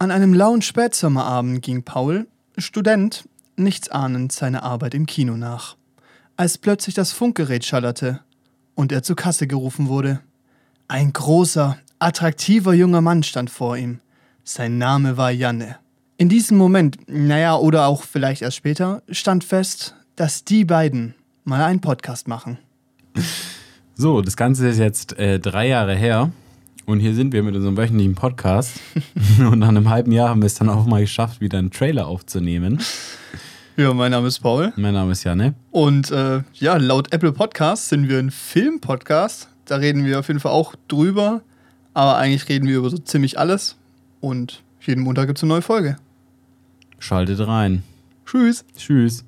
An einem lauen Spätsommerabend ging Paul, Student, nichtsahnend seiner Arbeit im Kino nach, als plötzlich das Funkgerät schallerte und er zur Kasse gerufen wurde. Ein großer, attraktiver junger Mann stand vor ihm. Sein Name war Janne. In diesem Moment, naja, oder auch vielleicht erst später, stand fest, dass die beiden mal einen Podcast machen. So, das Ganze ist jetzt äh, drei Jahre her. Und hier sind wir mit unserem wöchentlichen Podcast. und nach einem halben Jahr haben wir es dann auch mal geschafft, wieder einen Trailer aufzunehmen. Ja, mein Name ist Paul. Mein Name ist Janne. Und äh, ja, laut Apple Podcast sind wir ein Film-Podcast. Da reden wir auf jeden Fall auch drüber. Aber eigentlich reden wir über so ziemlich alles. Und jeden Montag gibt es eine neue Folge. Schaltet rein. Tschüss. Tschüss.